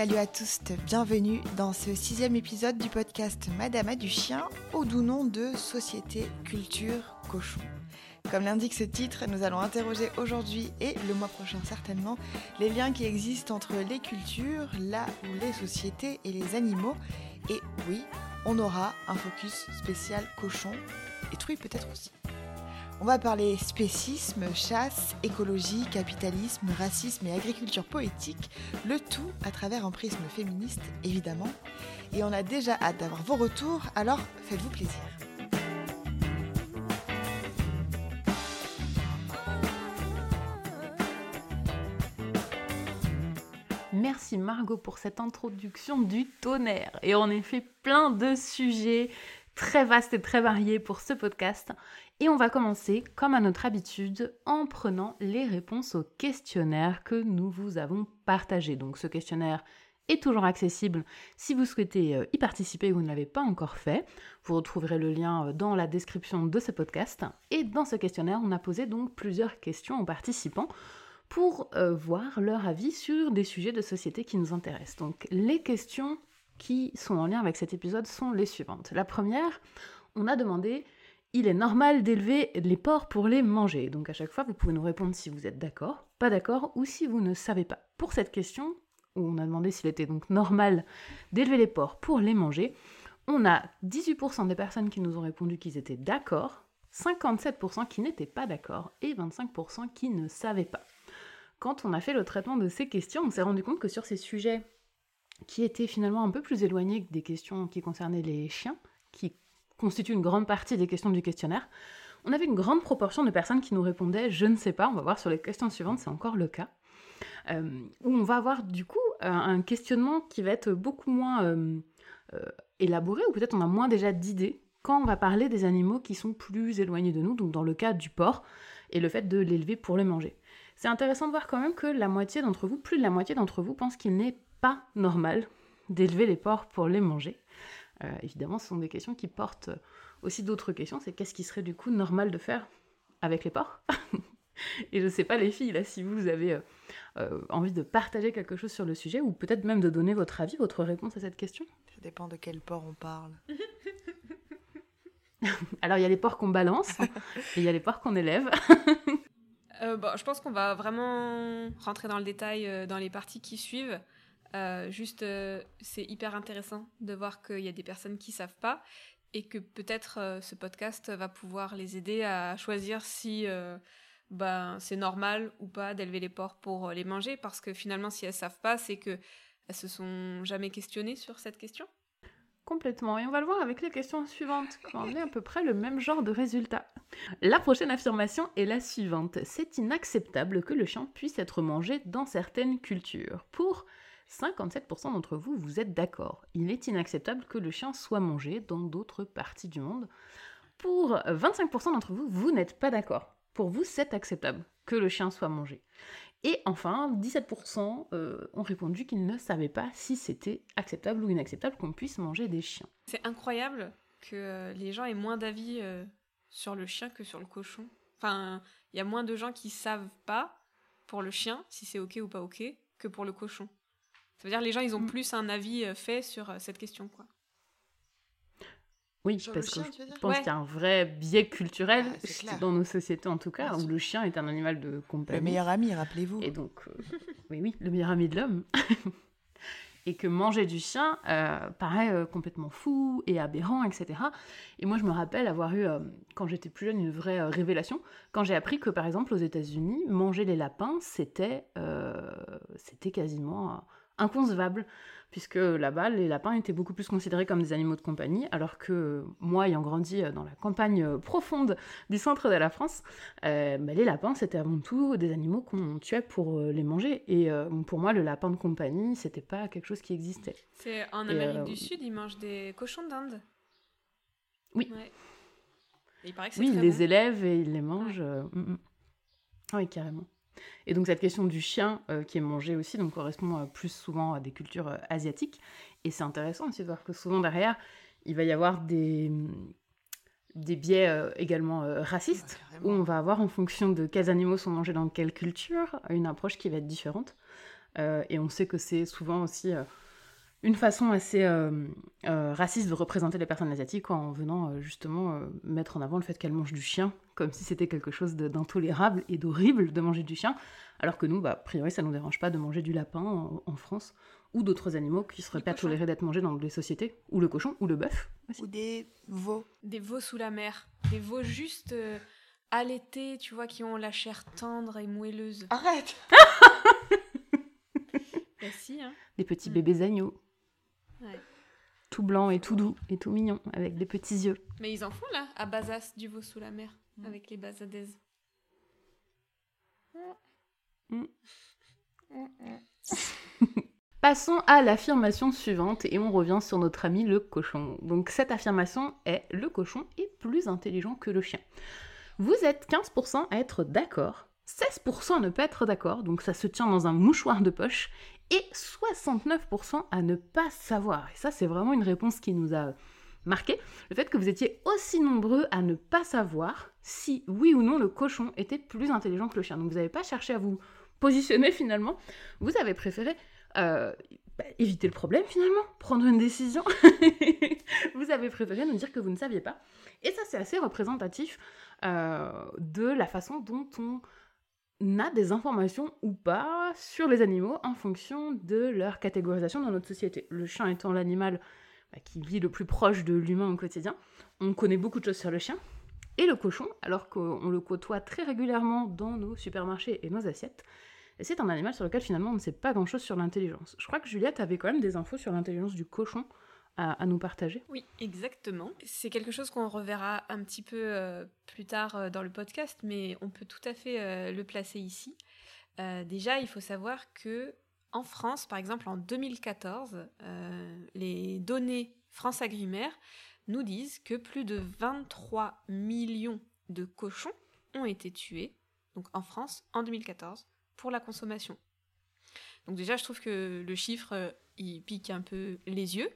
Salut à tous, bienvenue dans ce sixième épisode du podcast Madame a du chien, au doux nom de Société Culture Cochon. Comme l'indique ce titre, nous allons interroger aujourd'hui et le mois prochain certainement les liens qui existent entre les cultures, là où les sociétés et les animaux. Et oui, on aura un focus spécial cochon et truie peut-être aussi. On va parler spécisme, chasse, écologie, capitalisme, racisme et agriculture poétique, le tout à travers un prisme féministe évidemment. Et on a déjà hâte d'avoir vos retours, alors faites-vous plaisir. Merci Margot pour cette introduction du tonnerre. Et en effet, plein de sujets très vastes et très variés pour ce podcast. Et on va commencer, comme à notre habitude, en prenant les réponses au questionnaire que nous vous avons partagé. Donc ce questionnaire est toujours accessible si vous souhaitez euh, y participer et vous ne l'avez pas encore fait. Vous retrouverez le lien euh, dans la description de ce podcast. Et dans ce questionnaire, on a posé donc plusieurs questions aux participants pour euh, voir leur avis sur des sujets de société qui nous intéressent. Donc les questions qui sont en lien avec cet épisode sont les suivantes. La première, on a demandé il est normal d'élever les porcs pour les manger. Donc à chaque fois, vous pouvez nous répondre si vous êtes d'accord, pas d'accord, ou si vous ne savez pas. Pour cette question, où on a demandé s'il était donc normal d'élever les porcs pour les manger, on a 18% des personnes qui nous ont répondu qu'ils étaient d'accord, 57% qui n'étaient pas d'accord et 25% qui ne savaient pas. Quand on a fait le traitement de ces questions, on s'est rendu compte que sur ces sujets qui étaient finalement un peu plus éloignés des questions qui concernaient les chiens, qui constitue une grande partie des questions du questionnaire, on avait une grande proportion de personnes qui nous répondaient je ne sais pas, on va voir sur les questions suivantes, c'est encore le cas, euh, où on va avoir du coup un questionnement qui va être beaucoup moins euh, euh, élaboré, ou peut-être on a moins déjà d'idées quand on va parler des animaux qui sont plus éloignés de nous, donc dans le cas du porc, et le fait de l'élever pour le manger. C'est intéressant de voir quand même que la moitié d'entre vous, plus de la moitié d'entre vous, pensent qu'il n'est pas normal d'élever les porcs pour les manger. Euh, évidemment, ce sont des questions qui portent aussi d'autres questions. C'est qu'est-ce qui serait du coup normal de faire avec les porcs Et je sais pas les filles, là, si vous avez euh, euh, envie de partager quelque chose sur le sujet, ou peut-être même de donner votre avis, votre réponse à cette question. Ça dépend de quel porc on parle. Alors, il y a les porcs qu'on balance, et il y a les porcs qu'on élève. bon, je pense qu'on va vraiment rentrer dans le détail dans les parties qui suivent. Euh, juste, euh, c'est hyper intéressant de voir qu'il y a des personnes qui savent pas et que peut-être euh, ce podcast va pouvoir les aider à choisir si ben, c'est normal ou pas d'élever les porcs pour les manger parce que finalement, si elles savent pas, c'est que elles se sont jamais questionnées sur cette question. Complètement. Et on va le voir avec les questions suivantes, On est à peu près le même genre de résultat. La prochaine affirmation est la suivante. C'est inacceptable que le chien puisse être mangé dans certaines cultures. Pour 57% d'entre vous, vous êtes d'accord. Il est inacceptable que le chien soit mangé dans d'autres parties du monde. Pour 25% d'entre vous, vous n'êtes pas d'accord. Pour vous, c'est acceptable que le chien soit mangé. Et enfin, 17% euh, ont répondu qu'ils ne savaient pas si c'était acceptable ou inacceptable qu'on puisse manger des chiens. C'est incroyable que euh, les gens aient moins d'avis euh, sur le chien que sur le cochon. Enfin, il y a moins de gens qui savent pas pour le chien si c'est ok ou pas ok que pour le cochon. Ça veut dire que les gens, ils ont mm. plus un avis euh, fait sur euh, cette question, quoi. Oui, parce que je pense qu'il y a un vrai biais culturel, ah, dans nos sociétés en tout cas, où le chien est un animal de compagnie. Le meilleur ami, rappelez-vous. Et donc, euh, oui, oui, le meilleur ami de l'homme. et que manger du chien paraît complètement fou et aberrant, etc. Et moi, je me rappelle avoir eu, quand j'étais plus jeune, une vraie révélation, quand j'ai appris que, par exemple, aux États-Unis, manger les lapins, c'était c'était quasiment inconcevable, puisque là-bas, les lapins étaient beaucoup plus considérés comme des animaux de compagnie, alors que moi, ayant grandi dans la campagne profonde du centre de la France, euh, bah, les lapins, c'était avant tout des animaux qu'on tuait pour euh, les manger. Et euh, pour moi, le lapin de compagnie, c'était pas quelque chose qui existait. C'est en Amérique du Sud, ils mangent des cochons d'Inde. Oui. oui, ils les élèvent et ils les mangent. Mm, mm. Oui, carrément. Et donc cette question du chien euh, qui est mangé aussi donc correspond euh, plus souvent à des cultures euh, asiatiques. Et c'est intéressant aussi de voir que souvent derrière, il va y avoir des, des biais également racistes, où on va avoir en fonction de quels animaux sont mangés dans quelle culture, une approche qui va être différente. et on sait que c'est souvent aussi une façon assez raciste de représenter les personnes asiatiques en venant justement mettre en avant le fait qu'elles mangent du chien, comme si c'était quelque chose d'intolérable et d'horrible de manger du chien, alors que nous, bah, a priori, ça ne nous dérange pas de manger du lapin en, France, ou d'autres animaux qui seraient pas tolérés d'être mangés dans des sociétés, ou le cochon, ou le bœuf. Ou des veaux. Des veaux sous la mer. Des veaux juste l'été, tu vois, qui ont la chair tendre et moelleuse. Arrête si, hein. Des petits mm. bébés agneaux. Ouais. Tout blanc et tout doux et tout mignon, avec des petits yeux. Mais ils en font là, à Bazas, du veau sous la mer, mm. avec les basadaises. Mm. Passons à l'affirmation suivante et on revient sur notre ami le cochon. Donc cette affirmation est le cochon est plus intelligent que le chien. Vous êtes 15% à être d'accord, 16% à ne pas être d'accord, donc ça se tient dans un mouchoir de poche, et 69% à ne pas savoir. Et ça, c'est vraiment une réponse qui nous a marqué. Le fait que vous étiez aussi nombreux à ne pas savoir si, oui ou non, le cochon était plus intelligent que le chien. Donc vous n'avez pas cherché à vous positionner finalement, vous avez préféré euh, bah, éviter le problème finalement, prendre une décision. vous avez préféré nous dire que vous ne saviez pas. Et ça, c'est assez représentatif euh, de la façon dont on a des informations ou pas sur les animaux en fonction de leur catégorisation dans notre société. Le chien étant l'animal bah, qui vit le plus proche de l'humain au quotidien, on connaît beaucoup de choses sur le chien. Et le cochon, alors qu'on le côtoie très régulièrement dans nos supermarchés et nos assiettes, c'est un animal sur lequel finalement on ne sait pas grand-chose sur l'intelligence. Je crois que Juliette avait quand même des infos sur l'intelligence du cochon à, nous partager Oui, exactement. C'est quelque chose qu'on reverra un petit peu euh, plus tard euh, dans le podcast, mais on peut tout à fait euh, le placer ici. déjà, il faut savoir que en France, par exemple, en 2014, les données France Agrimaire nous disent que plus de 23 millions de cochons ont été tués, donc en France, en 2014, pour la consommation. Donc déjà, je trouve que le chiffre, il pique un peu les yeux.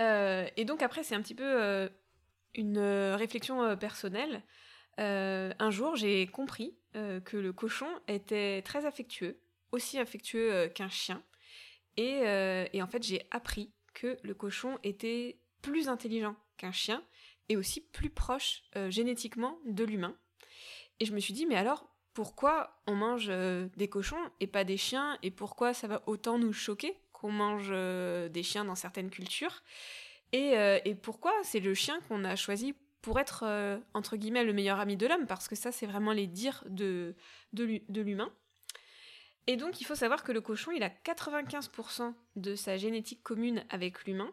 Euh, et donc après, c'est un petit peu euh, une euh, réflexion personnelle. un jour, j'ai compris que le cochon était très affectueux, aussi affectueux qu'un chien. Et, et, en fait, j'ai appris que le cochon était plus intelligent qu'un chien et aussi plus proche génétiquement de l'humain. Et je me suis dit, mais alors, pourquoi on mange des cochons et pas des chiens et pourquoi ça va autant nous choquer? Qu'on mange euh, des chiens dans certaines cultures. Et, euh, et pourquoi c'est le chien qu'on a choisi pour être, euh, entre guillemets, le meilleur ami de l'homme, parce que ça, c'est vraiment les dires de, de l'humain. Et donc, il faut savoir que le cochon, il a 95% de sa génétique commune avec l'humain,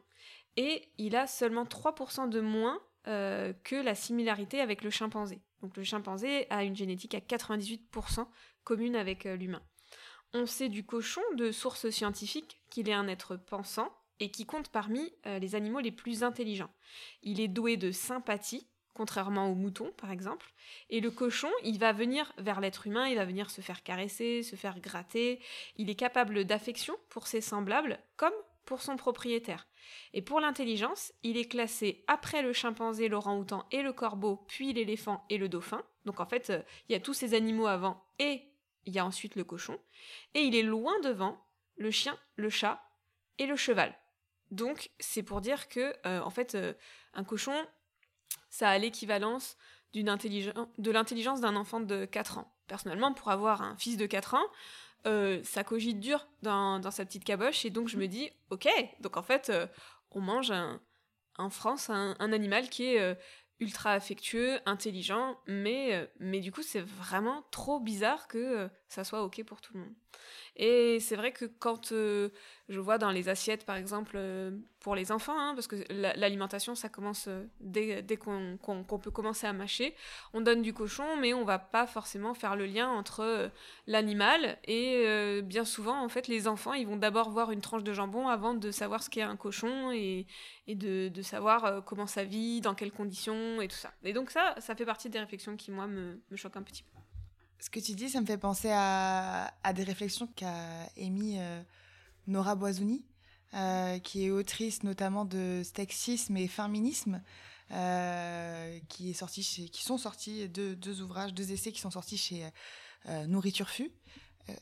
et il a seulement 3% de moins que la similarité avec le chimpanzé. Donc, le chimpanzé a une génétique à 98% commune avec l'humain. On sait du cochon, de sources scientifiques, qu'il est un être pensant et qui compte parmi euh, les animaux les plus intelligents. Il est doué de sympathie, contrairement au mouton par exemple, et le cochon, il va venir vers l'être humain, il va venir se faire caresser, se faire gratter, il est capable d'affection pour ses semblables comme pour son propriétaire. Et pour l'intelligence, il est classé après le chimpanzé, l'orang-outan et le corbeau, puis l'éléphant et le dauphin. Donc en fait, euh, il y a tous ces animaux avant et il y a ensuite le cochon, et il est loin devant le chien, le chat et le cheval. Donc c'est pour dire que euh, en fait euh, un cochon ça a l'équivalence de l'intelligence d'un enfant de 4 ans. Personnellement, pour avoir un fils de 4 ans, euh, ça cogite dur dans, sa petite caboche et donc je me dis ok, donc en fait on mange en France un, animal qui est ultra affectueux, intelligent, mais, euh, mais du coup c'est vraiment trop bizarre que euh, ça soit ok pour tout le monde. Et c'est vrai que quand euh, je vois dans les assiettes, par exemple, euh, pour les enfants, hein, parce que l'alimentation, ça commence euh, dès, qu'on peut commencer à mâcher, on donne du cochon, mais on va pas forcément faire le lien entre l'animal et bien souvent, en fait, les enfants, ils vont d'abord voir une tranche de jambon avant de savoir ce qu'est un cochon et, de, savoir comment ça vit, dans quelles conditions et tout ça. Et donc ça, ça fait partie des réflexions qui, moi, me choquent un petit peu. Ce que tu dis, ça me fait penser à, des réflexions qu'a émis euh, Nora Boisouni, euh, qui est autrice notamment de Sexisme et Féminisme, euh, qui, est sorti qui sont sortis deux, deux, ouvrages, deux essais qui sont sortis chez Nourriture Fu.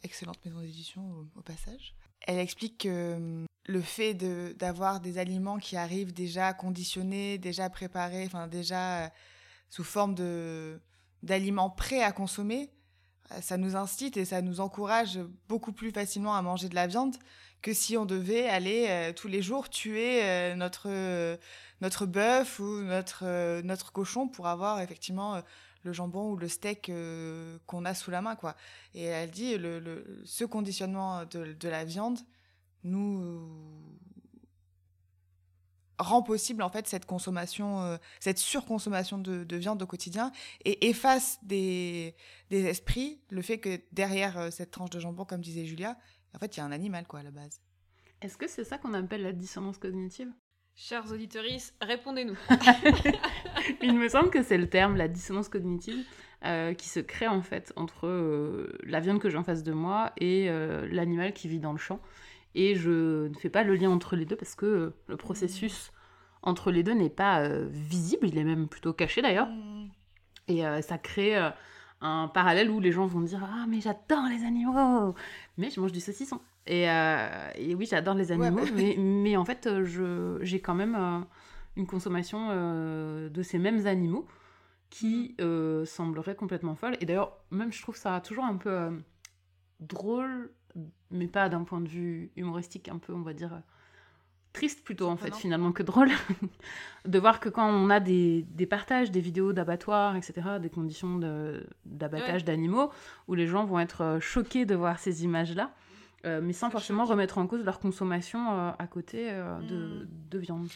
excellente maison d'édition au, passage. Elle explique que hum, le fait d'avoir des aliments qui arrivent déjà conditionnés, déjà préparés, enfin déjà sous forme de d'aliments prêts à consommer, ça nous incite et ça nous encourage beaucoup plus facilement à manger de la viande que si on devait aller euh, tous les jours tuer euh, notre, euh, notre bœuf ou notre, notre cochon pour avoir effectivement le jambon ou le steak qu'on a sous la main. Quoi. Et elle dit le, ce conditionnement de, la viande nous rend possible en fait cette consommation, cette surconsommation de, de, viande au quotidien et efface des, des esprits le fait que derrière cette tranche de jambon, comme disait Julia, en fait, il y a un animal, quoi, à la base. Est-ce que c'est ça qu'on appelle la dissonance cognitive? Chers auditeurs, répondez-nous. Il me semble que c'est le terme, la dissonance cognitive, euh, qui se crée en fait entre euh, la viande que j'ai en face de moi et euh, l'animal qui vit dans le champ. Et je ne fais pas le lien entre les deux parce que le processus entre les deux n'est pas visible, il est même plutôt caché d'ailleurs. Mm. Et ça crée un parallèle où les gens vont dire Ah, mais j'adore les animaux, mais je mange du saucisson. Et, euh, et oui, j'adore les animaux, bah mais, mais, en fait, j'ai quand même euh, une consommation euh, de ces mêmes animaux qui mm. semblerait complètement folle. Et d'ailleurs, même je trouve ça toujours un peu drôle, mais pas d'un point de vue humoristique, un peu, on va dire triste plutôt en fait finalement que drôle de voir que quand on a des, des partages, des vidéos d'abattoirs, etc., des conditions d'abattage d'animaux, où les gens vont être euh, choqués de voir ces images-là, euh, mais sans forcément remettre en cause leur consommation euh, à côté de, hmm. de, viande.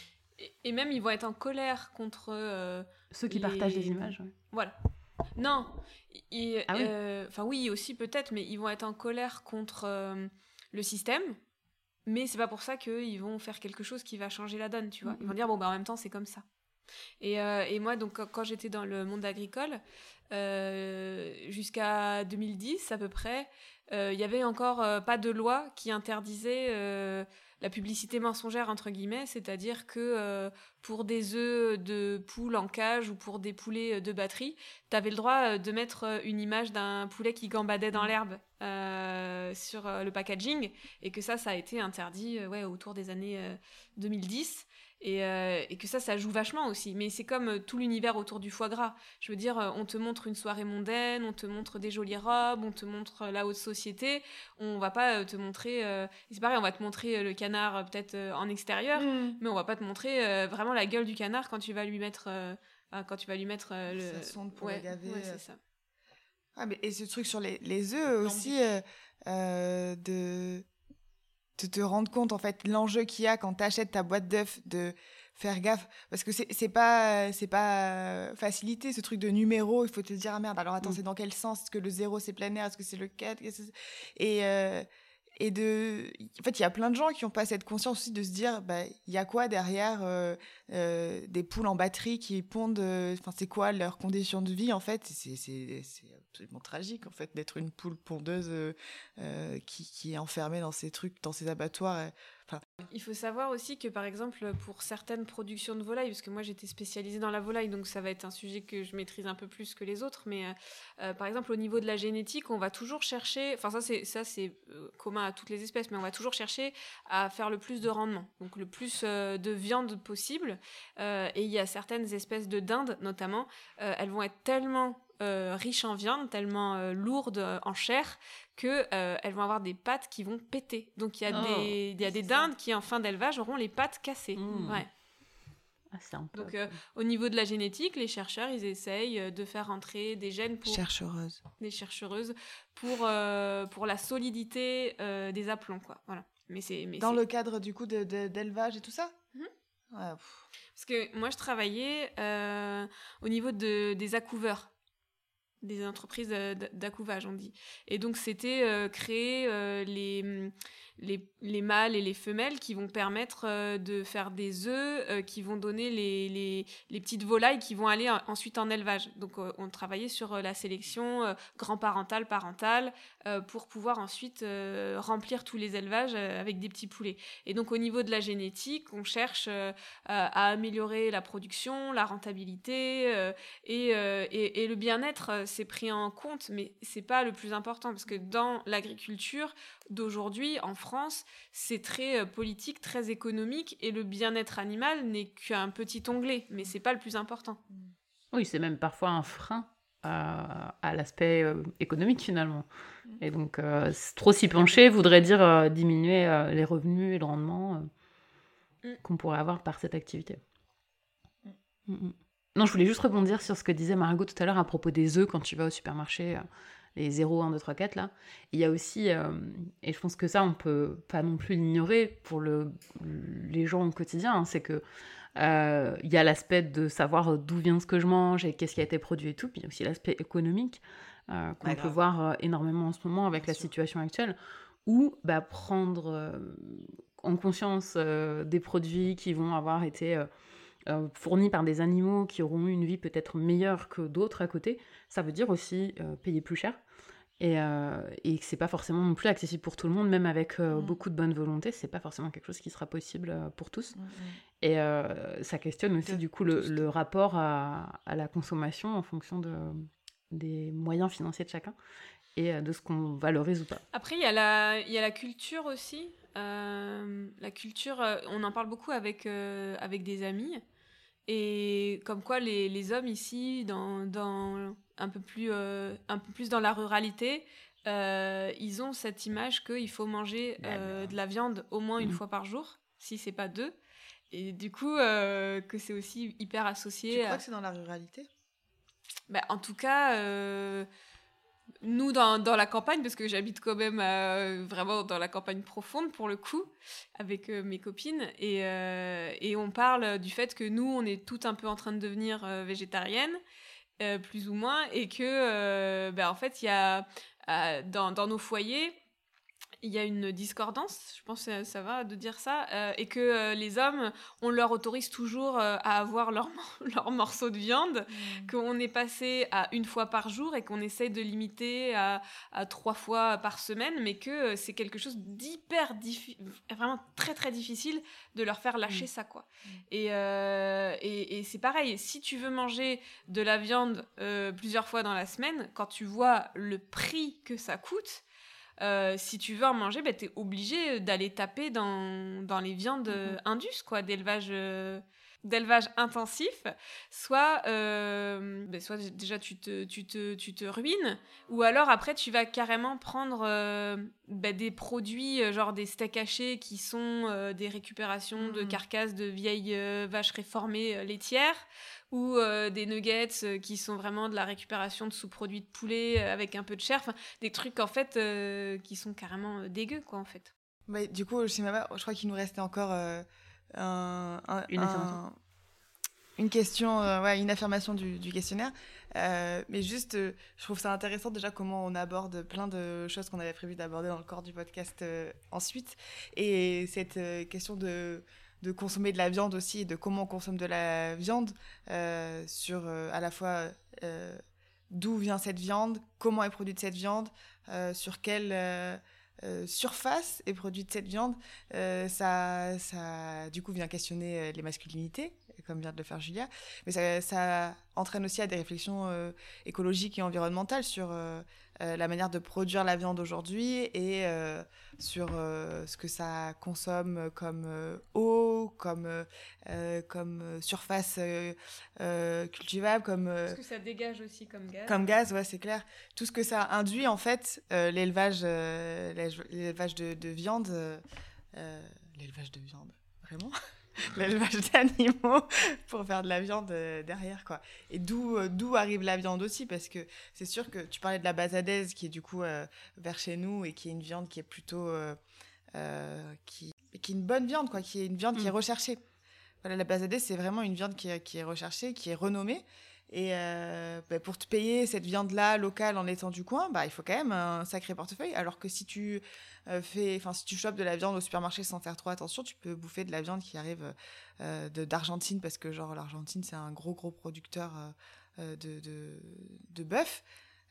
Et, même ils vont être en colère contre... Ceux qui partagent des images. Voilà. Non, ah enfin oui. oui aussi peut-être, mais ils vont être en colère contre le système mais c'est pas pour ça qu'ils vont faire quelque chose qui va changer la donne, tu vois. Ils vont dire, bon, bah en même temps, c'est comme ça. Et, euh, et, moi, donc, quand j'étais dans le monde agricole, euh, jusqu'à 2010 à peu près, euh, il y avait encore pas de loi qui interdisait la publicité mensongère entre guillemets, c'est-à-dire que euh, pour des œufs de poule en cage ou pour des poulets de batterie, tu avais le droit euh, de mettre euh, une image d'un poulet qui gambadait dans l'herbe sur le packaging et que ça, ça a été interdit ouais, autour des années 2010. Euh, et, que ça, ça joue vachement aussi. Mais c'est comme euh, tout l'univers autour du foie gras. Je veux dire, euh, on te montre une soirée mondaine, on te montre des jolies robes, on te montre la haute société. On va pas te montrer. c'est pareil, on va te montrer le canard peut-être en extérieur, mm. mais on va pas te montrer vraiment la gueule du canard quand tu vas lui mettre. quand tu vas lui mettre le. Ça sonde pour ouais, gaver. c'est ça. Ah, mais, et ce truc sur les, les œufs aussi, de de te rendre compte en fait l'enjeu qu'il y a quand tu achètes ta boîte d'œufs de faire gaffe. Parce que c'est pas c'est pas facilité ce truc de numéro. Il faut te dire ah merde alors attends mm. c'est dans quel sens? Est-ce que le 0 c'est planaire est-ce que c'est le 4 et euh, et de en fait il y a plein de gens qui ont pas cette conscience aussi de se dire bah il y a quoi derrière euh, euh, des poules en batterie qui pondent enfin c'est quoi leurs conditions de vie en fait? C'est absolument tragique en fait d'être une poule pondeuse euh, euh, qui, qui, est enfermée dans ces trucs, dans ces abattoirs. Il faut savoir aussi que par exemple pour certaines productions de volailles, parce que moi j'étais spécialisée dans la volaille, donc ça va être un sujet que je maîtrise un peu plus que les autres, mais euh, par exemple au niveau de la génétique, on va toujours chercher, enfin ça c'est ça c'est commun à toutes les espèces, mais on va toujours chercher à faire le plus de rendement, donc le plus de viande possible. et il y a certaines espèces de dinde notamment, elles vont être tellement euh, riches en viande, tellement euh, lourdes euh, en chair, que elles vont avoir des pattes qui vont péter. Donc il y a oh, des, il y a des dindes qui en fin d'élevage auront les pattes cassées. Mmh. Ouais. Ah, Donc au niveau de la génétique, les chercheurs ils essayent de faire entrer des gènes pour chercheuses, des chercheuses pour pour la solidité des aplombs quoi. Voilà. Mais c'est dans le cadre du coup d'élevage et tout ça. Mmh. Parce que moi je travaillais au niveau de, des accouveurs des entreprises d'accouvage, on dit. Et donc, c'était euh, créer euh, les, les, les, mâles et les femelles qui vont permettre euh, de faire des œufs, euh, qui vont donner les, les, les, petites volailles qui vont aller ensuite en élevage. Donc euh, on travaillait sur la sélection grand-parentale, parentale, pour pouvoir ensuite remplir tous les élevages avec des petits poulets. Et donc au niveau de la génétique, on cherche à améliorer la production, la rentabilité et, et, et, le bien-être. c'est pris en compte, mais c'est pas le plus important parce que dans l'agriculture d'aujourd'hui en France, c'est très euh, politique, très économique et le bien-être animal n'est qu'un petit onglet, mais c'est pas le plus important. Oui, c'est même parfois un frein à, à l'aspect euh, économique finalement. Et donc, euh, trop s'y pencher voudrait dire euh, diminuer euh, les revenus et le rendement Mm. qu'on pourrait avoir par cette activité. Mm, mm. Non, je voulais juste rebondir sur ce que disait Margot tout à l'heure à propos des œufs quand tu vas au supermarché, les 0, 1, 2, 3, 4 là. Il y a aussi, euh, et je pense que ça, on peut pas non plus l'ignorer pour le, les gens au quotidien, hein, c'est que euh, il y a l'aspect de savoir d'où vient ce que je mange et qu'est-ce qui a été produit et tout, puis il y a aussi l'aspect économique euh, qu'on peut voir énormément en ce moment avec Bien la sûr. situation actuelle, où bah, prendre en conscience des produits qui vont avoir été euh, fournis par des animaux qui auront eu une vie peut-être meilleure que d'autres à côté, ça veut dire aussi euh, payer plus cher. Et, euh, et que c'est pas forcément non plus accessible pour tout le monde, même avec euh, Mm. beaucoup de bonne volonté, c'est pas forcément quelque chose qui sera possible pour tous. Mm, mm. Et ça questionne aussi De du coup le, rapport à, à la consommation en fonction de, des moyens financiers de chacun et de ce qu'on valorise ou pas. Après, il y, a la- y a la culture aussi. Euh, la culture, on en parle beaucoup avec, euh, avec des amis. Et comme quoi les, les hommes ici, dans, dans un, peu plus, euh, un peu plus dans la ruralité, euh, ils ont cette image qu'il faut manger euh, de la viande au moins une Mhm. fois par jour, si c'est pas deux. Et du coup, que c'est aussi hyper Tu associé crois à... que c'est dans la ruralité? Bah, en tout cas, nous, dans, dans la campagne, parce que j'habite quand même euh, vraiment dans la campagne profonde, pour le coup, avec euh, mes copines, et, euh, et on parle du fait que nous, on est toutes un peu en train de devenir végétariennes, plus ou moins, et que, bah, en fait, il y a, dans, dans nos foyers, il y a une discordance, je pense que ça va de dire ça, euh, et que euh, les hommes, on leur autorise toujours euh, à avoir leur, leur morceau de viande, qu'on est passé à une fois par jour et qu'on essaye de limiter à, à trois fois par semaine, mais que c'est quelque chose d'hyper difficile, vraiment très très difficile de leur faire lâcher Mm. ça, quoi. Et, euh, et, et c'est pareil, si tu veux manger de la viande plusieurs fois dans la semaine, quand tu vois le prix que ça coûte, euh, si tu veux en manger, bah, tu es obligé d'aller taper dans, dans les viandes euh, indus, quoi, d'élevage euh, d'élevage intensif, soit, euh, soit déjà tu te, tu, te, tu te ruines, ou alors après tu vas carrément prendre euh, bah, des produits, euh, genre des steaks hachés qui sont euh, des récupérations de Mhm. carcasses de vieilles vaches réformées laitières, ou des nuggets qui sont vraiment de la récupération de sous-produits de poulet avec un peu de chair, des trucs en fait qui sont carrément dégueux quoi en fait. Mais du coup, chez Mama, je crois qu'il nous restait encore un, un- Une un- affirmation. une question, euh, ouais, une affirmation du, du questionnaire. Euh, mais juste, euh, je trouve ça intéressant déjà comment on aborde plein de choses qu'on avait prévu d'aborder dans le corps du podcast ensuite. Et cette question de, de consommer de la viande aussi et de comment on consomme de la viande sur à la fois d'où vient cette viande, comment est produite cette viande, sur quelle euh, surface est produite cette viande. Euh, ça, ça, du coup, vient questionner euh, les masculinités, comme vient de le faire Julia. Mais ça, ça entraîne aussi à des réflexions euh, écologiques et environnementales sur euh, euh, la manière de produire la viande aujourd'hui et sur ce que ça consomme comme eau, comme, comme surface cultivable, comme... Parce que ça dégage aussi comme gaz. comme gaz, ouais, c'est clair. Tout ce que ça induit, en fait, l'élevage, de, de viande, l'élevage de viande, vraiment, l'élevage d'animaux pour faire de la viande euh, derrière, quoi. Et d'où, euh, d'où arrive la viande aussi, parce que c'est sûr que tu parlais de la basadaise, qui est du coup euh, vers chez nous et qui est une viande qui est plutôt, euh, euh, qui, qui est une bonne viande, quoi, qui est une viande qui est Mm. recherchée. Voilà, la basadaise, c'est vraiment une viande qui est, qui est recherchée, qui est renommée. Et euh, bah, pour te payer cette viande-là locale en étant du coin, bah, il faut quand même un sacré portefeuille. Alors que si tu euh, fais, enfin si tu chopes de la viande au supermarché sans faire trop attention, tu peux bouffer de la viande qui arrive euh, d'Argentine parce que genre l'Argentine c'est un gros gros producteur euh, euh, de, de, de bœuf.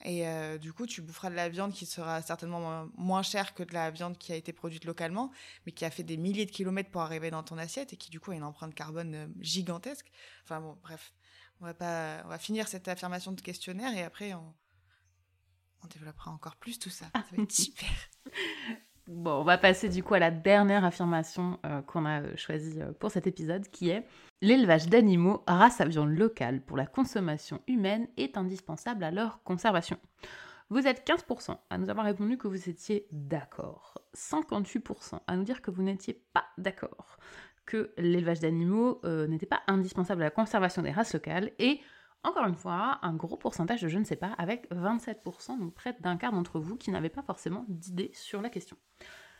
Et du coup, tu boufferas de la viande qui sera certainement moins, moins chère que de la viande qui a été produite localement, mais qui a fait des milliers de kilomètres pour arriver dans ton assiette et qui du coup a une empreinte carbone gigantesque. Enfin bon, bref, on va pas, on va finir cette affirmation de questionnaire et après on, on développera encore plus tout ça. Ça va être super. Bon, on va passer du coup à la dernière affirmation euh, qu'on a euh, choisie euh, pour cet épisode, qui est l'élevage d'animaux race à viande locale pour la consommation humaine est indispensable à leur conservation. Vous êtes 15% à nous avoir répondu que vous étiez d'accord, 58% à nous dire que vous n'étiez pas d'accord, que l'élevage d'animaux n'était pas indispensable à la conservation des races locales, et encore une fois, un gros pourcentage de je ne sais pas, avec 27%, donc près d'un quart d'entre vous qui n'avaient pas forcément d'idée sur la question.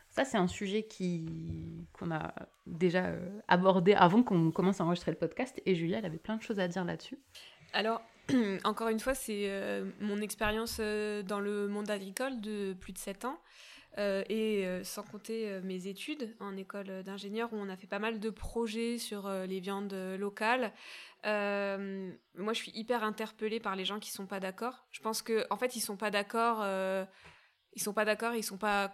Ça, c'est un sujet qui qu'on a déjà euh, abordé avant qu'on commence à enregistrer le podcast, et Julia, elle avait plein de choses à dire là-dessus. Alors, encore une fois, c'est euh, mon expérience euh, dans le monde agricole de plus de 7 ans. Euh, et euh, sans compter euh, mes études en école d'ingénieur où on a fait pas mal de projets sur les viandes locales. moi, je suis hyper interpellée par les gens qui sont pas d'accord. Je pense que en fait, ils sont pas d'accord. ils sont pas d'accord. Ils sont pas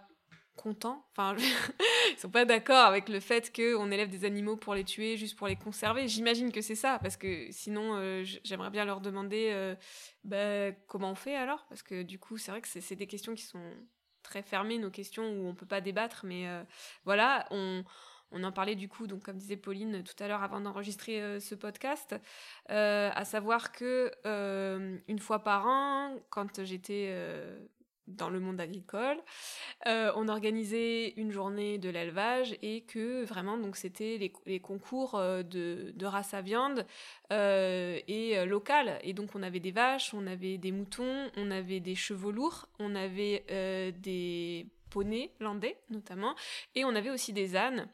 contents. Enfin, ils sont pas d'accord avec le fait qu'on élève des animaux pour les tuer, juste pour les conserver. J'imagine que c'est ça, parce que sinon, j'aimerais bien leur demander bah, comment on fait alors, parce que du coup, c'est vrai que c'est des questions qui sont très nos questions où on peut pas débattre, mais euh, voilà, on, on, en parlait du coup, donc comme disait Pauline tout à l'heure avant d'enregistrer euh, ce podcast, euh, à savoir que une fois par an, quand j'étais dans le monde agricole. Euh, on organisait une journée de l'élevage et que vraiment donc c'était les, concours euh, de, race à viande euh, et local. Et donc on avait des vaches, on avait des moutons, on avait des chevaux lourds, on avait des poneys landais notamment, et on avait aussi des ânes.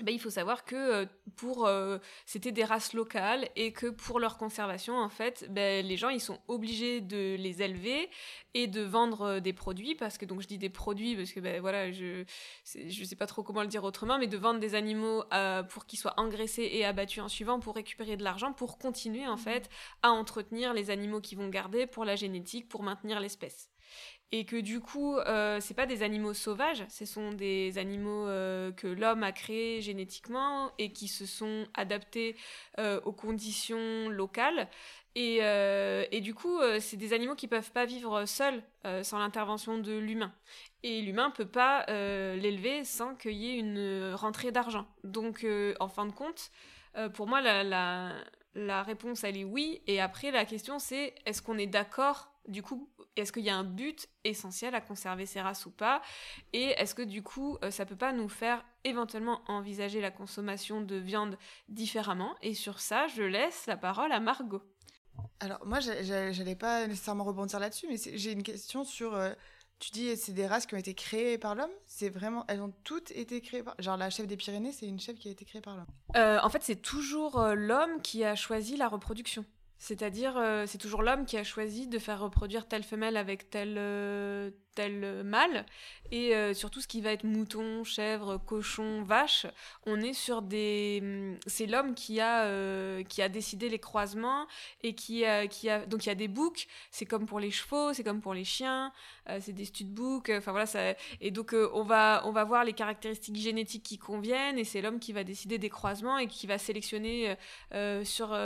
Ben, il faut savoir que euh, pour euh, c'était des races locales et que pour leur conservation en fait ben, les gens ils sont obligés de les élever et de vendre euh, des produits parce que donc je dis des produits parce que ben voilà je je sais pas trop comment le dire autrement mais de vendre des animaux pour qu'ils soient engraissés et abattus en suivant pour récupérer de l'argent pour continuer en mmh. fait à entretenir les animaux qu'ils vont garder pour la génétique pour maintenir l'espèce et que du coup, euh, c'est pas des animaux sauvages, ce sont des animaux euh, que l'homme a créés génétiquement et qui se sont adaptés euh, aux conditions locales. Et, et du coup, c'est des animaux qui peuvent pas vivre seuls sans l'intervention de l'humain. Et l'humain peut pas l'élever sans qu'il y ait une rentrée d'argent. Donc, en fin de compte, pour moi, la, la réponse, elle est oui. Et après, la question, c'est est-ce qu'on est d'accord du coup, est-ce qu'il y a un but essentiel à conserver ces races ou pas? Et est-ce que du coup, euh, ça peut pas nous faire éventuellement envisager la consommation de viande différemment? Et sur ça, je laisse la parole à Margot. Alors moi, j'allais pas nécessairement rebondir là-dessus, mais j'ai une question sur. Euh, tu dis c'est des races qui ont été créées par l'homme? C'est vraiment, elles ont toutes été créées par. Genre la chèvre des Pyrénées, c'est une chèvre qui a été créée par l'homme? Euh, en fait, c'est toujours l'homme qui a choisi la reproduction. C'est-à-dire, euh, c'est toujours l'homme qui a choisi de faire reproduire telle femelle avec tel, euh, tel mâle. Et euh, surtout, ce qui va être mouton, chèvre, cochon, vache, on est sur des. Hum, c'est l'homme qui, a qui a décidé les croisements et qui, qui a. Donc, il y a des boucs, c'est comme pour les chevaux, c'est comme pour les chiens, c'est des studbooks. Enfin, voilà. Et donc, on, va, on va voir les caractéristiques génétiques qui conviennent et c'est l'homme qui va décider des croisements et qui va sélectionner sur,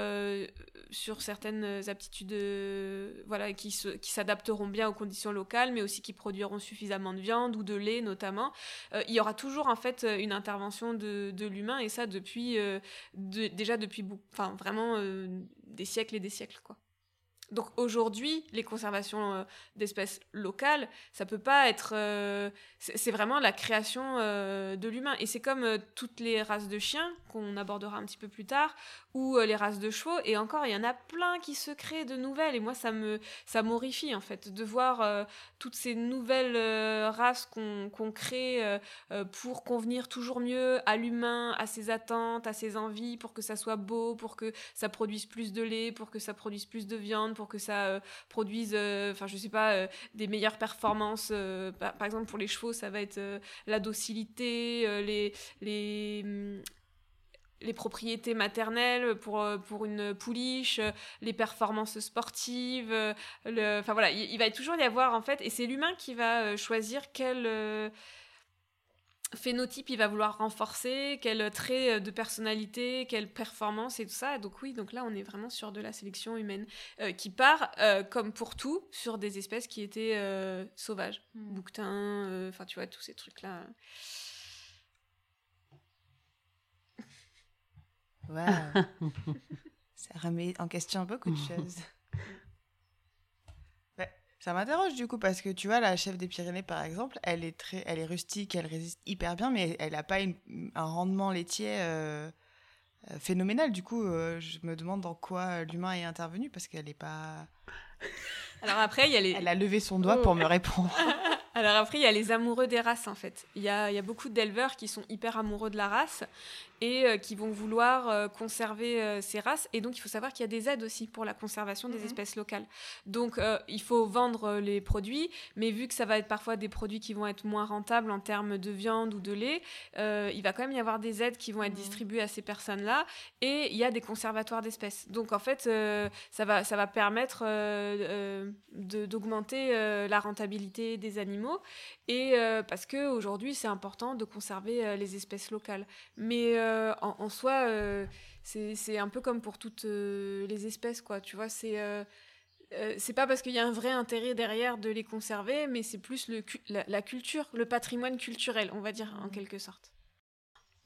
sur certaines aptitudes euh, voilà, qui, qui s'adapteront bien aux conditions locales, mais aussi qui produiront suffisamment de viande ou de lait notamment. Euh, il y aura toujours en fait une intervention de, de l'humain et ça depuis euh, déjà depuis enfin vraiment des siècles et des siècles quoi. Donc aujourd'hui, les conservations euh, d'espèces locales, ça peut pas être. Euh, c'est vraiment la création euh, de l'humain. Et c'est comme toutes les races de chiens, qu'on abordera un petit peu plus tard, ou les races de chevaux. Et encore, il y en a plein qui se créent de nouvelles. Et moi, ça me ça m'horrifie, en fait, de voir toutes ces nouvelles races qu'on crée pour convenir toujours mieux à l'humain, à ses attentes, à ses envies, pour que ça soit beau, pour que ça produise plus de lait, pour que ça produise plus de viande pour que ça euh, produise, euh, enfin je sais pas, euh, des meilleures performances. Par, exemple pour les chevaux, ça va être la docilité, les les hum, les propriétés maternelles pour, pour une pouliche, les performances sportives, le, enfin voilà, il, va toujours y avoir en fait, et c'est l'humain qui va choisir quel, phénotype il va vouloir renforcer, quel trait de personnalité, quelle performance et tout ça. Donc oui, donc là on est vraiment sur de la sélection humaine qui part, comme pour tout, sur des espèces qui étaient sauvages, mmh. bouquetins, enfin tu vois tous ces trucs là. ça remet en question beaucoup de choses. ça m'interroge du coup parce que tu vois la chef des Pyrénées par exemple, elle est très, elle est rustique, elle résiste hyper bien, mais elle n'a pas un rendement laitier euh, euh, phénoménal. Du coup, euh, je me demande dans quoi l'humain est intervenu parce qu'elle n'est pas. Alors après, il y a les... Elle a levé son doigt pour me répondre. Alors après, il y a les amoureux des races en fait. Il y a, y a, beaucoup d'éleveurs qui sont hyper amoureux de la race et euh, qui vont vouloir euh, conserver euh, ces races. Et donc, il faut savoir qu'il y a des aides aussi pour la conservation des mhm. espèces locales. Donc, il faut vendre les produits, mais vu que ça va être parfois des produits qui vont être moins rentables en termes de viande ou de lait, il va quand même y avoir des aides qui vont être mhm. distribuées à ces personnes-là. Et il y a des conservatoires d'espèces. Donc, en fait, ça, va, ça va permettre d'augmenter la rentabilité des animaux. Et parce qu'aujourd'hui, c'est important de conserver les espèces locales. Mais euh, en, soi, euh, c'est un peu comme pour toutes euh, les espèces, quoi. Tu vois, c'est c'est pas parce qu'il y a un vrai intérêt derrière de les conserver, mais c'est plus le, la, culture, le patrimoine culturel, on va dire, en mmh. quelque sorte.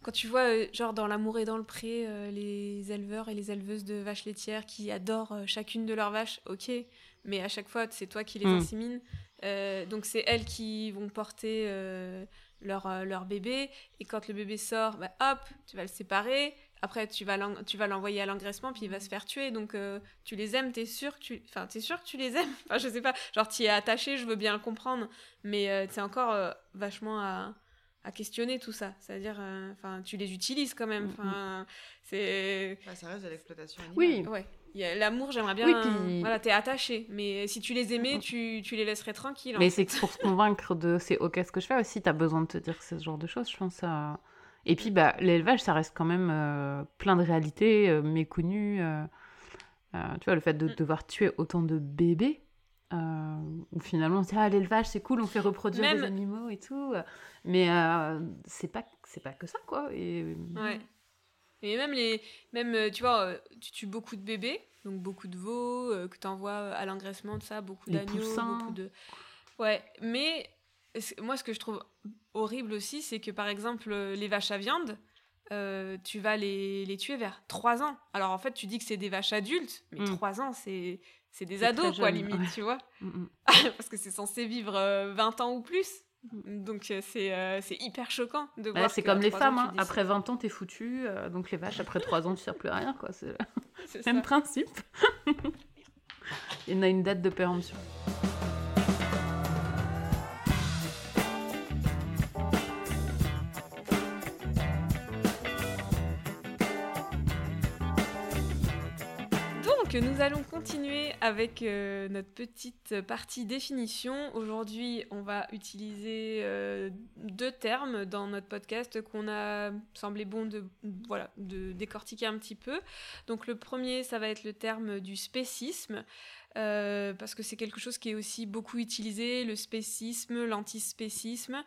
Quand tu vois, genre dans L'amour et dans le pré, les éleveurs et les éleveuses de vaches laitières qui adorent chacune de leurs vaches, ok, mais à chaque fois, c'est toi qui les mmh. insémines. donc c'est elles qui vont porter leur, euh, leur bébé. Et quand le bébé sort, bah, hop, tu vas le séparer. Après, tu vas l'envoyer à l'engraissement, puis il va se faire tuer. Donc, euh, tu les aimes, t'es sûr que tu... Enfin, t'es sûr que tu les aimes? Enfin, je sais pas. Genre, tu es attaché, je veux bien le comprendre. Mais euh, c'est encore vachement à, à, questionner tout ça. C'est-à-dire, enfin, tu les utilises quand même. Mm, mm. Enfin, c'est... ça reste de l'exploitation animale. Oui. Ouais. L'amour, j'aimerais bien. Oui, Voilà, t'es attaché. Mais si tu les aimais, tu, tu les laisserais tranquilles. Mais c'est pour se convaincre de c'est ok ce que je fais aussi, t'as besoin de te dire ce genre de choses, je pense. Et puis, bah, l'élevage, ça reste quand même euh, plein de réalités euh, méconnues. Euh, tu vois, le fait de mm. devoir tuer autant de bébés, où finalement on se dit, ah, l'élevage, c'est cool, on fait reproduire des animaux et tout. Mais c'est pas, pas que ça, quoi. Et... Ouais. Et même, les, même euh, tu vois, euh, tu tues beaucoup de bébés, donc beaucoup de veaux, euh, que tu envoies à l'engraissement, de ça, beaucoup d'agneaux, beaucoup de... Ouais, mais moi, ce que je trouve horrible aussi, c'est que par exemple, les vaches à viande, tu vas les, les, tuer vers 3 ans. Alors en fait, tu dis que c'est des vaches adultes, mais 3 mm. ans, c'est c'est des ados, quoi, limite, tu vois. Mm, mm. Parce que c'est censé vivre 20 ans ou plus. Donc euh, euh, c'est hyper choquant de voir. c'est comme les femmes, hein. après 20 ans t'es foutu, euh, donc les vaches après 3 ans tu sers plus à rien, quoi. C'est le même principe. Il y en a une date de péremption. Nous allons continuer avec euh, notre petite partie définition. Aujourd'hui, on va utiliser euh, deux termes dans notre podcast qu'on a semblé bon de, voilà, de décortiquer un petit peu. Donc le premier, ça va être le terme du spécisme. Euh, parce que c'est quelque chose qui est aussi beaucoup utilisé, le spécisme, l'antispécisme.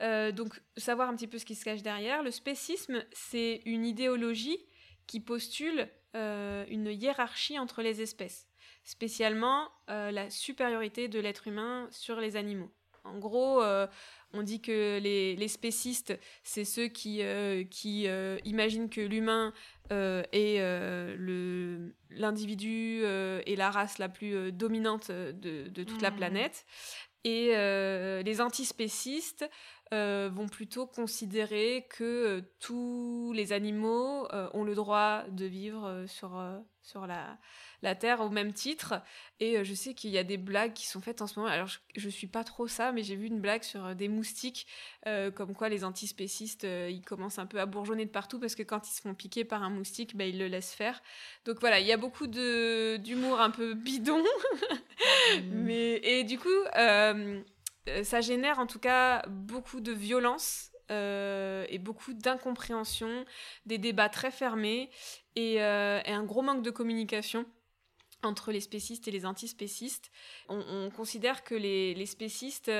donc savoir un petit peu ce qui se cache derrière. Le spécisme, c'est une idéologie qui postule une hiérarchie entre les espèces, spécialement euh, la supériorité de l'être humain sur les animaux. En gros, euh, on dit que les, spécistes, c'est ceux qui, qui imaginent que l'humain est l'individu et la race la plus dominante de, toute la mmh. planète. Et les antispécistes euh, vont plutôt considérer que euh, tous les animaux euh, ont le droit de vivre sur, sur la, la, Terre au même titre. Et je sais qu'il y a des blagues qui sont faites en ce moment. Alors, je, ne suis pas trop ça, mais j'ai vu une blague sur des moustiques, comme quoi les antispécistes, ils commencent un peu à bourgeonner de partout parce que quand ils se font piquer par un moustique, bah, ils le laissent faire. Donc voilà, il y a beaucoup d'humour un peu bidon. Mmh. mais, et du coup euh, ça génère en tout cas beaucoup de violence euh, et beaucoup d'incompréhension, des débats très fermés et, euh, et, un gros manque de communication. entre les spécistes et les antispécistes. On, considère que les, spécistes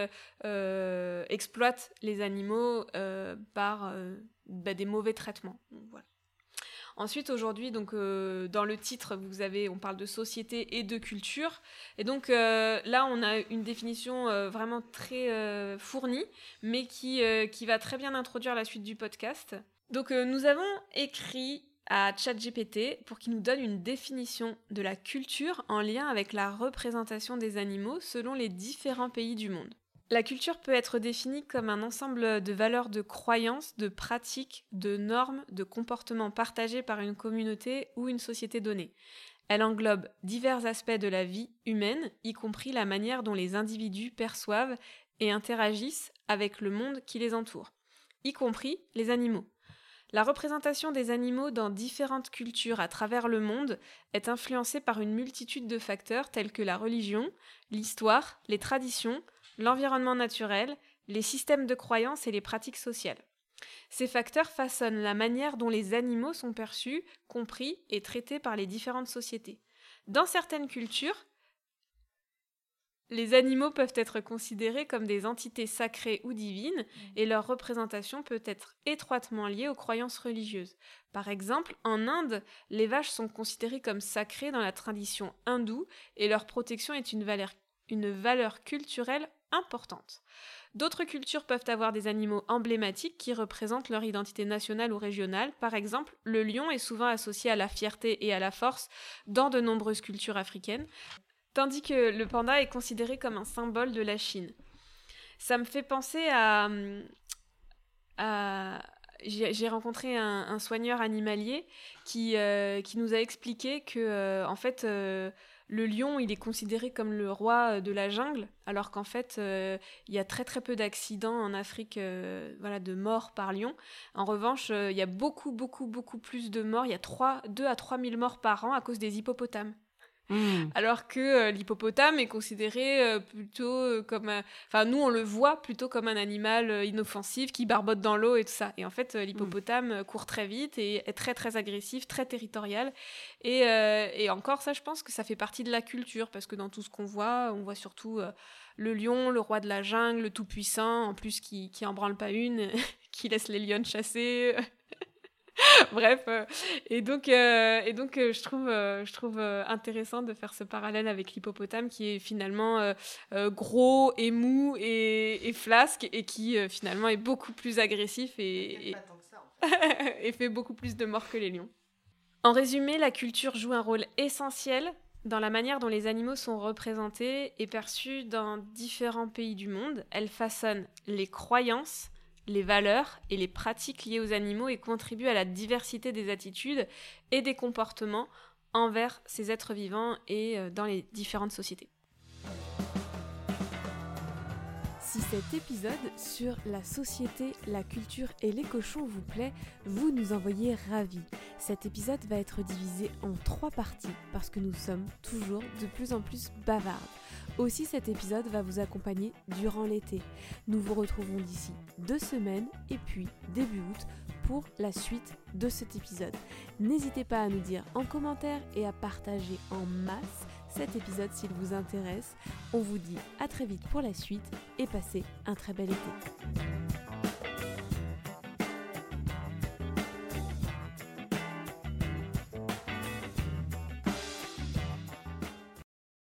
euh, exploitent les animaux euh, par euh, bah, des mauvais traitements. Ensuite, aujourd'hui, donc dans le titre, vous avez, on parle de société et de culture, et donc là, on a une définition vraiment très fournie, mais qui, qui va très bien introduire la suite du podcast. Donc, nous avons écrit à ChatGPT pour qu'il nous donne une définition de la culture en lien avec la représentation des animaux selon les différents pays du monde. La culture peut être définie comme un ensemble de valeurs de croyances, de pratiques, de normes, de comportements partagés par une communauté ou une société donnée. Elle englobe divers aspects de la vie humaine, y compris la manière dont les individus perçoivent et interagissent avec le monde qui les entoure, y compris les animaux. La représentation des animaux dans différentes cultures à travers le monde est influencée par une multitude de facteurs tels que la religion, l'histoire, les traditions, l'environnement naturel, les systèmes de croyances et les pratiques sociales. Ces facteurs façonnent la manière dont les animaux sont perçus, compris et traités par les différentes sociétés. Dans certaines cultures, les animaux peuvent être considérés comme des entités sacrées ou divines et leur représentation peut être étroitement liée aux croyances religieuses. Par exemple, en Inde, les vaches sont considérées comme sacrées dans la tradition hindoue et leur protection est une valeur, une valeur culturelle importante. D'autres cultures peuvent avoir des animaux emblématiques qui représentent leur identité nationale ou régionale. Par exemple, le lion est souvent associé à la fierté et à la force dans de nombreuses cultures africaines tandis que le panda est considéré comme un symbole de la Chine. Ça me fait penser à... j'ai rencontré un, soigneur animalier qui, euh, qui nous a expliqué que, euh, en fait, euh, le lion, il est considéré comme le roi de la jungle, alors qu'en fait, il y a très très peu d'accidents en Afrique, voilà, de morts par lion. En revanche, il y a beaucoup beaucoup beaucoup plus de morts. Il y a 3, 2 à 3 000 morts par an à cause des hippopotames. Hmm. Alors que euh, l'hippopotame est considéré euh, plutôt euh, comme. Enfin, nous, on le voit plutôt comme un animal inoffensif qui barbote dans l'eau et tout ça. Et en fait, l'hippopotame court très vite et est très, très agressif, très territorial. Et, et, encore, ça, je pense que ça fait partie de la culture parce que dans tout ce qu'on voit, on voit surtout le lion, le roi de la jungle, le tout-puissant, en plus qui, qui en branle pas une, qui laisse les lions chasser. Bref, euh, et donc, euh, et donc euh, je trouve, je trouve intéressant de faire ce parallèle avec l'hippopotame qui est finalement gros et mou et, flasque et qui finalement est beaucoup plus agressif et, et fait beaucoup plus de morts que les lions. En résumé, la culture joue un rôle essentiel dans la manière dont les animaux sont représentés et perçus dans différents pays du monde. Elle façonne les croyances, les valeurs et les pratiques liées aux animaux et contribuent à la diversité des attitudes et des comportements envers ces êtres vivants et euh, dans les différentes sociétés. Si cet épisode sur la société, la culture et les cochons vous plaît, vous nous envoyez ravis. Cet épisode va être divisé en trois parties parce que nous sommes toujours de plus en plus bavardes. Aussi cet épisode va vous accompagner durant l'été. Nous vous retrouvons d'ici deux semaines et puis début août pour la suite de cet épisode. N'hésitez pas à nous dire en commentaire et à partager en masse cet épisode s'il vous intéresse. On vous dit à très vite pour la suite et passez un très bel été.